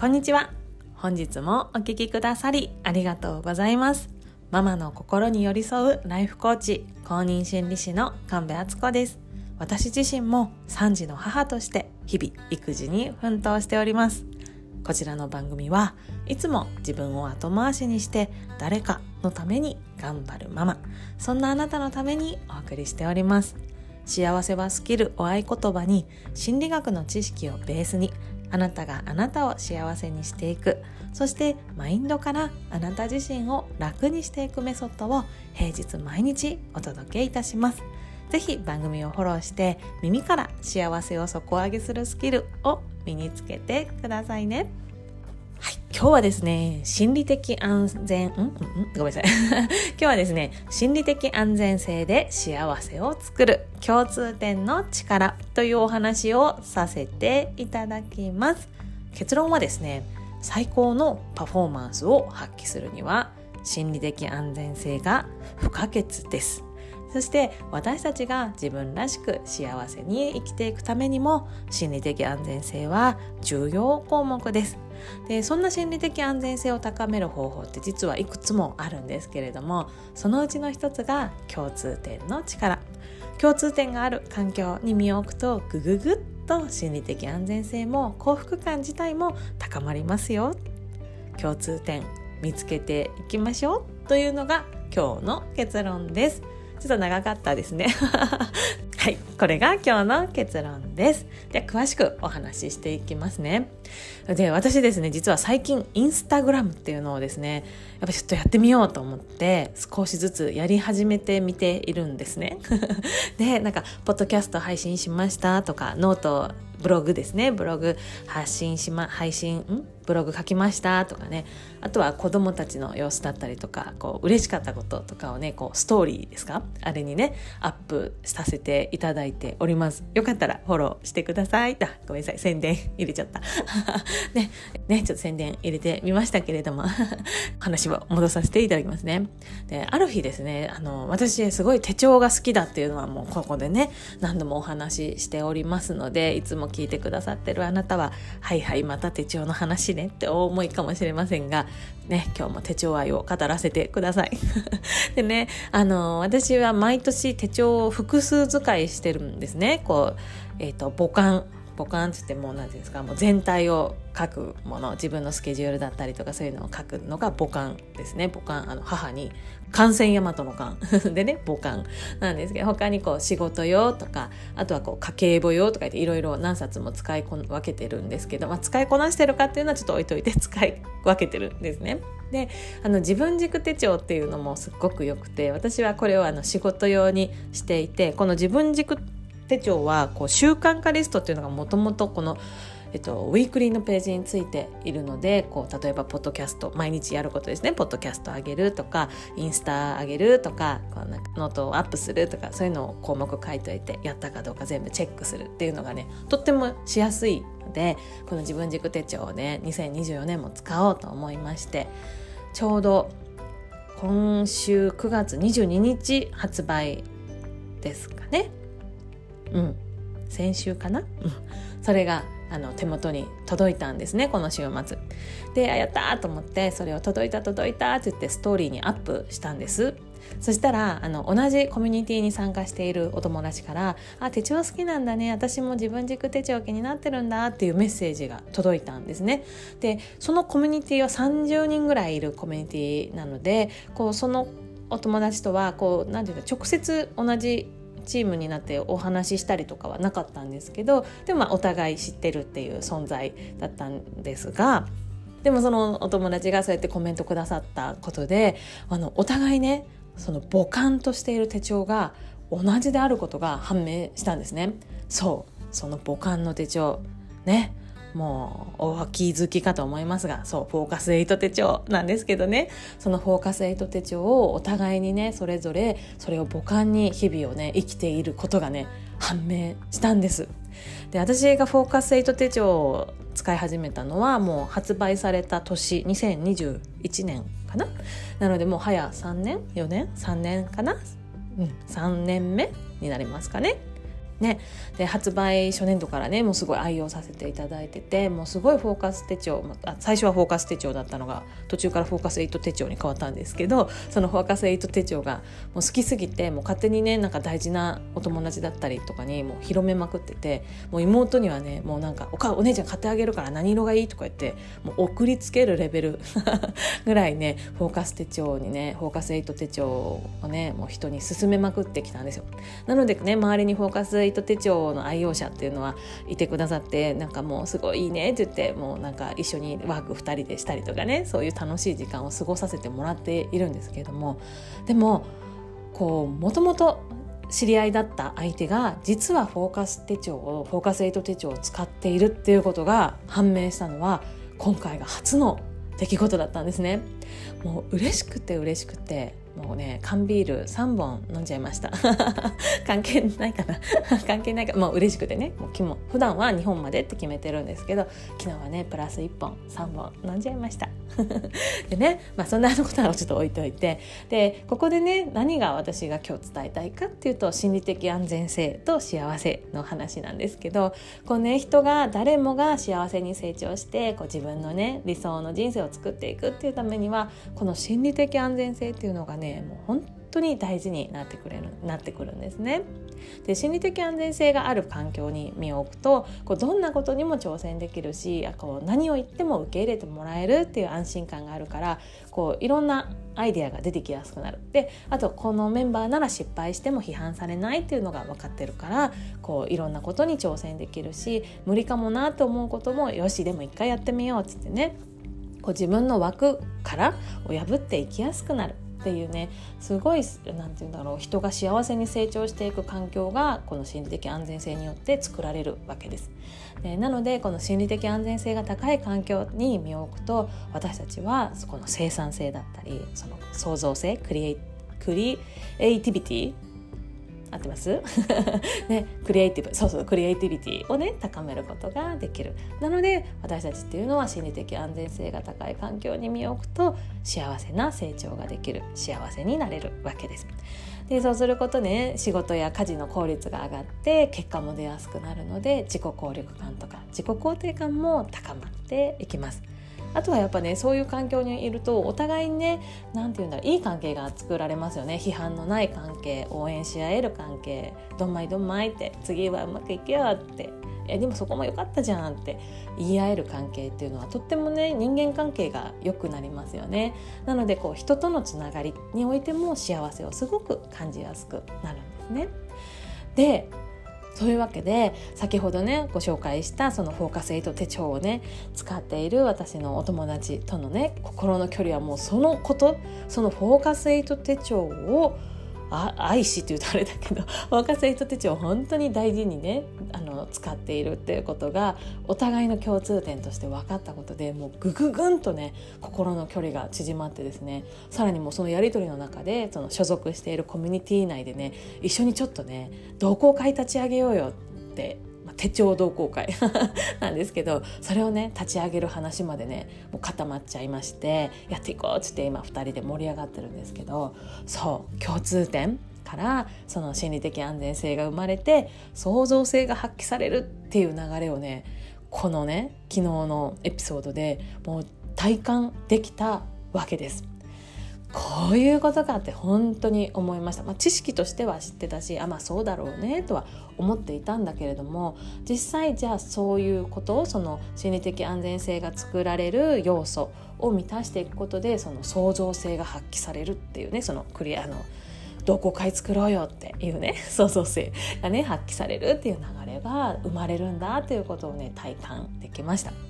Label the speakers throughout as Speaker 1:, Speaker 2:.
Speaker 1: こんにちは。本日もお聞きくださりありがとうございます。ママの心に寄り添うライフコーチ公認心理師の神戸敦子です。私自身も3児の母として日々育児に奮闘しております。こちらの番組はいつも自分を後回しにして誰かのために頑張るママそんなあなたのためにお送りしております。幸せはスキルを合言葉に心理学の知識をベースにあなたがあなたを幸せにしていくそしてマインドからあなた自身を楽にしていくメソッドを平日毎日お届けいたします是非番組をフォローして耳から幸せを底上げするスキルを身につけてくださいね。はい、今日はですね、心理的安全、ん？ん？ん？ごめんなさい。今日はですね、心理的安全性で幸せを作る共通点の力というお話をさせていただきます。結論はですね、最高のパフォーマンスを発揮するには心理的安全性が不可欠です。そして私たちが自分らしく幸せに生きていくためにも心理的安全性は重要項目です。でそんな心理的安全性を高める方法って実はいくつもあるんですけれどもそのうちの一つが共通点の力。共通点がある環境に身を置くとグググッと心理的安全性も幸福感自体も高まりますよ。共通点見つけていきましょうというのが今日の結論です。ちょっと長かったですね。はい、これが今日の結論です。で詳しくお話ししていきますね。で、私ですね、実は最近インスタグラムっていうのをですね、やっぱちょっとやってみようと思って少しずつやり始めてみているんですね。で、なんか、ポッドキャスト配信しましたとか、ノートブログですねブログ発信しま配信ん？ブログ書きましたとかねあとは子供たちの様子だったりとかこう嬉しかったこととかをねこうストーリーですか？あれにねアップさせていただいております。よかったらフォローしてください。あごめんなさい。宣伝 入れちゃった。ねねちょっと宣伝入れてみましたけれども。話を戻させていただきますね。である日ですねあの私すごい手帳が好きだっていうのはもうここでね何度もお話ししておりますのでいつも聞いてくださってるあなたははいはいまた手帳の話ねって思いかもしれませんがね今日も手帳愛を語らせてください。でねあの私は毎年手帳を複数使いしてるんですね。こうえっ、ー、と母艦。母艦つってもう何て言うんですかもう全体を書くもの自分のスケジュールだったりとかそういうのを書くのが母艦ですね。母艦あの母に。艦船大和の艦 でね母艦なんですけど他にこう仕事用とかあとはこう家計簿用とか言っていろいろ何冊も使いこ分けてるんですけど、まあ、使いこなしてるかっていうのはちょっと置いといて 使い分けてるんですね。であの自分軸手帳っていうのもすっごくよくて私はこれをあの仕事用にしていてこの自分軸手帳はこう習慣化リストっていうのがもともとこのえっと、ウィークリーのページについているのでこう例えばポッドキャスト毎日やることですね。ポッドキャスト上げるとかインスタ上げるとかこうなんかノートをアップするとかそういうのを項目書いといてやったかどうか全部チェックするっていうのがねとってもしやすいのでこの自分軸手帳をね2024年も使おうと思いましてちょうど今週9月22日発売ですかね。うん。先週かな、うん、それがあの手元に届いたんですねこの週末。でやったと思ってそれを届いた届いたって言ってストーリーにアップしたんです。そしたらあの同じコミュニティに参加しているお友達から「あ手帳好きなんだね。私も自分軸手帳気になってるんだ」っていうメッセージが届いたんですね。でそのコミュニティは30人ぐらいいるコミュニティなのでこうそのお友達とはこう何て言うか直接同じチームになってお話ししたりとかはなかったんですけどでもまあお互い知ってるっていう存在だったんですがでもそのお友達がそうやってコメントくださったことであのお互いねその母艦としている手帳が同じであることが判明したんですね。そうその母艦の手帳ねもうお気づきかと思いますがそうフォーカス8手帳なんですけどね。そのフォーカス8手帳をお互いにねそれぞれそれを母感に日々をね生きていることがね判明したんです。で私がフォーカス8手帳を使い始めたのはもう発売された年2021年かな？なのでもう早3年？4年？3年かな？うん3年目になりますかね。ね、で発売初年度からねもうすごい愛用させていただいててもうすごいフォーカス手帳あ最初はフォーカス手帳だったのが途中からフォーカス8手帳に変わったんですけどそのフォーカス8手帳がもう好きすぎてもう勝手にねなんか大事なお友達だったりとかにもう広めまくっててもう妹にはねもうなんかおかお姉ちゃん買ってあげるから何色がいいとか言ってもう送りつけるレベル ぐらいねフォーカス手帳にねフォーカス8手帳をねもう人に勧めまくってきたんですよ。なのでね周りにフォーカス8手帳の愛用者っていうのはいてくださってなんかもうすごいいいねって言ってもうなんか一緒にワーク2人でしたりとかねそういう楽しい時間を過ごさせてもらっているんですけれどもでもこうもともと知り合いだった相手が実はフォーカス手帳をフォーカス8手帳を使っているっていうことが判明したのは今回が初の出来事だったんですね。もう嬉しくて嬉しくてもうね缶ビール3本飲んじゃいました。関係ないかな。関係ないか。もう嬉しくてね。もうも普段は2本までって決めてるんですけど昨日はねプラス1本3本飲んじゃいました。でね、まあ、そんなことはちょっと置いといて。でここでね何が私が今日伝えたいかっていうと心理的安全性と幸せの話なんですけどこうね人が誰もが幸せに成長してこう自分のね理想の人生を作っていくっていうためにはこの心理的安全性っていうのがねねもう本当に大事になってくれるなってくるんですね。で心理的安全性がある環境に身を置くとこうどんなことにも挑戦できるしこう何を言っても受け入れてもらえるっていう安心感があるからこういろんなアイデアが出てきやすくなるであとこのメンバーなら失敗しても批判されないっていうのが分かってるからこういろんなことに挑戦できるし無理かもなと思うこともよしでも一回やってみようっつってねこう自分の枠からを破っていきやすくなるっていうねすごい何て言うんだろう人が幸せに成長していく環境がこの心理的安全性によって作られるわけです。でなのでこの心理的安全性が高い環境に身を置くと私たちはこの生産性だったりその創造性クリエイクリエイティビティ合ってます？ね、クリエイティブそうそうクリエイティビティをね高めることができる。なので私たちっていうのは心理的安全性が高い環境に身を置くと幸せな成長ができる。幸せになれるわけです。でそうすることで、ね、仕事や家事の効率が上がって結果も出やすくなるので自己効力感とか自己肯定感も高まっていきます。あとはやっぱねそういう環境にいるとお互いにね何て言うんだろういい関係が作られますよね。批判のない関係応援し合える関係。どんまいどんまいって次はうまくいけよって。えでもそこも良かったじゃんって言い合える関係っていうのはとってもね人間関係が良くなりますよね。なのでこう人とのつながりにおいても幸せをすごく感じやすくなるんですね。でそういうわけで先ほどねご紹介したそのフォーカスエイト手帳をね使っている私のお友達とのね心の距離はもうそのこと。そのフォーカスエイト手帳をあ愛しって言うとあれだけど 若さ人手帳を本当に大事にねあの使っているっていうことがお互いの共通点として分かったことでもうグググンとね心の距離が縮まってですねさらにもうそのやり取りの中でその所属しているコミュニティ内でね一緒にちょっとね同好会立ち上げようよって手帳同好会 なんですけどそれをね立ち上げる話までねもう固まっちゃいましてやっていこうっつって今2人で盛り上がってるんですけどそう共通点からその心理的安全性が生まれて創造性が発揮されるっていう流れをねこのね昨日のエピソードでもう体感できたわけです。こういうことかって本当に思いました、まあ、知識としては知ってたしあまあそうだろうねとは思っていたんだけれども実際じゃあそういうことをその心理的安全性が作られる要素を満たしていくことでその創造性が発揮されるっていうねそのクリアの同好会作ろうよっていうね 創造性がね発揮されるっていう流れが生まれるんだっていうことをね体感できました。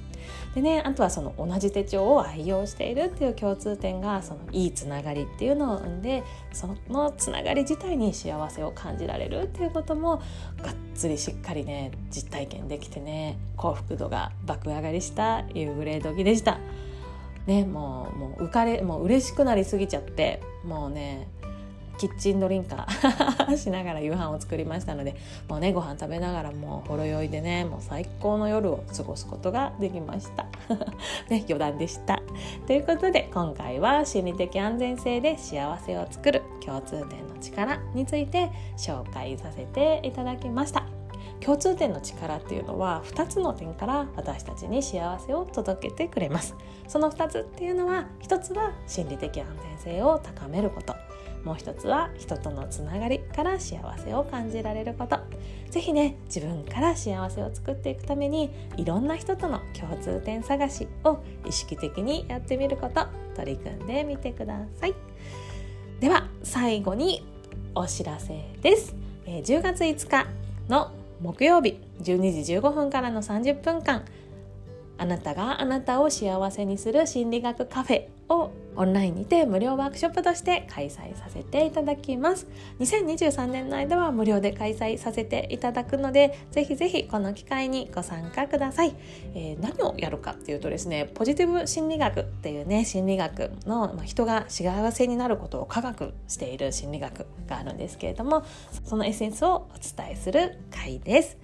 Speaker 1: でねあとはその同じ手帳を愛用しているっていう共通点がそのいいつながりっていうのを生んでそのつながり自体に幸せを感じられるっていうこともがっつりしっかりね実体験できてね幸福度が爆上がりした夕暮れ時でした。ね、もうもう浮かれもう嬉しくなりすぎちゃってもうねキッチンドリンカー しながら夕飯を作りましたのでもうねご飯食べながらもうほろ酔いでねもう最高の夜を過ごすことができました。ね余談でした。ということで今回は心理的安全性で幸せを作る共通点の力について紹介させていただきました。共通点の力っていうのは2つの点から私たちに幸せを届けてくれます。その2つっていうのは1つは心理的安全性を高めること。もう一つは人とのつながりから幸せを感じられること。是非ね自分から幸せを作っていくためにいろんな人との共通点探しを意識的にやってみること。取り組んでみてください。では最後にお知らせです、えー、10月5日の木曜日12時15分からの30分間。あなたがあなたを幸せにする心理学カフェをオンラインにて無料ワークショップとして開催させていただきます。2023年の間は無料で開催させていただくのでぜひぜひこの機会にご参加ください、えー、何をやるかっていうとですねポジティブ心理学っていうね心理学の、まあ、人が幸せになることを科学している心理学があるんですけれどもそのエッセンスをお伝えする会です。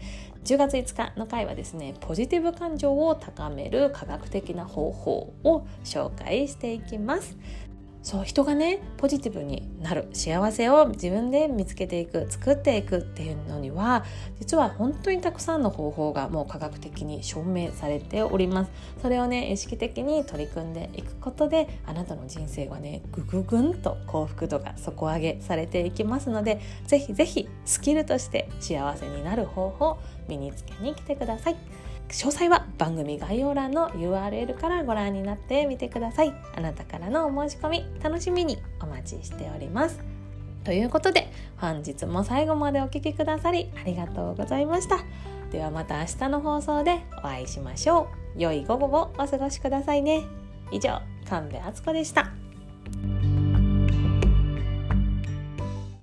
Speaker 1: 10月5日の回はですねポジティブ感情を高める科学的な方法を紹介していきます。そう人がねポジティブになる。幸せを自分で見つけていく作っていくっていうのには実は本当にたくさんの方法がもう科学的に証明されております。それをね意識的に取り組んでいくことであなたの人生はねぐぐぐんと幸福度が底上げされていきますのでぜひぜひスキルとして幸せになる方法身につけに来てください。詳細は番組概要欄の URL からご覧になってみてください。あなたからのお申し込み楽しみにお待ちしております。ということで本日も最後までお聴きくださりありがとうございました。ではまた明日の放送でお会いしましょう。良い午後をお過ごしくださいね。以上神戸敦子でした。